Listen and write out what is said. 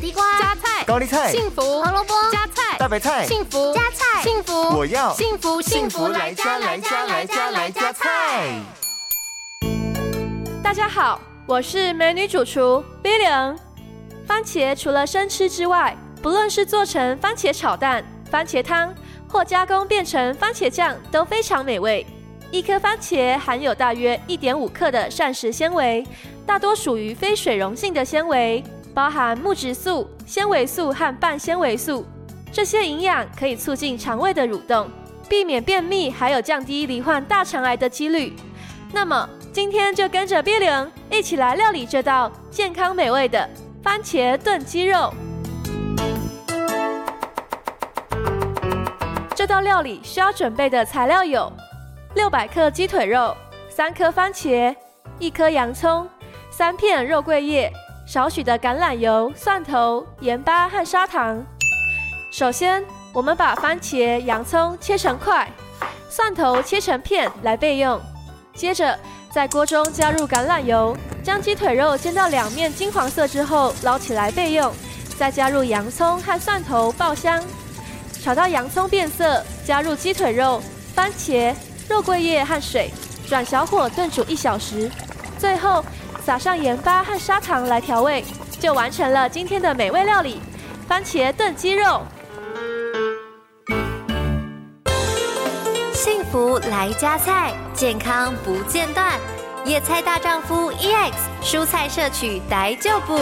地瓜、加菜、高丽菜、幸福、胡萝卜、加菜、大白菜、幸福、加菜、幸福，我要幸福幸福来加来加来加来加菜。大家好，我是美女主厨 Billion。番茄除了生吃之外，不论是做成番茄炒蛋、番茄汤，或加工变成番茄酱，都非常美味。一颗番茄含有大约一点五克的膳食纤维，大多属于非水溶性的纤维，包含木质素、纤维素和半纤维素。这些营养可以促进肠胃的蠕动，避免便秘，还有降低罹患大肠癌的几率。那么今天就跟着 B 零一起来料理这道健康美味的番茄炖鸡肉。这道料理需要准备的材料有。六百克鸡腿肉，三颗番茄，一颗洋葱，三片肉桂叶，少许的橄榄油、蒜头、盐巴和砂糖。首先，我们把番茄、洋葱切成块，蒜头切成片来备用。接着，在锅中加入橄榄油，将鸡腿肉煎到两面金黄色之后捞起来备用。再加入洋葱和蒜头爆香，炒到洋葱变色，加入鸡腿肉、番茄。肉桂叶和水，转小火炖煮一小时，最后撒上盐巴和砂糖来调味，就完成了今天的美味料理——番茄炖鸡肉。幸福来加菜，健康不间断。野菜大丈夫 EX，蔬菜摄取逮就补。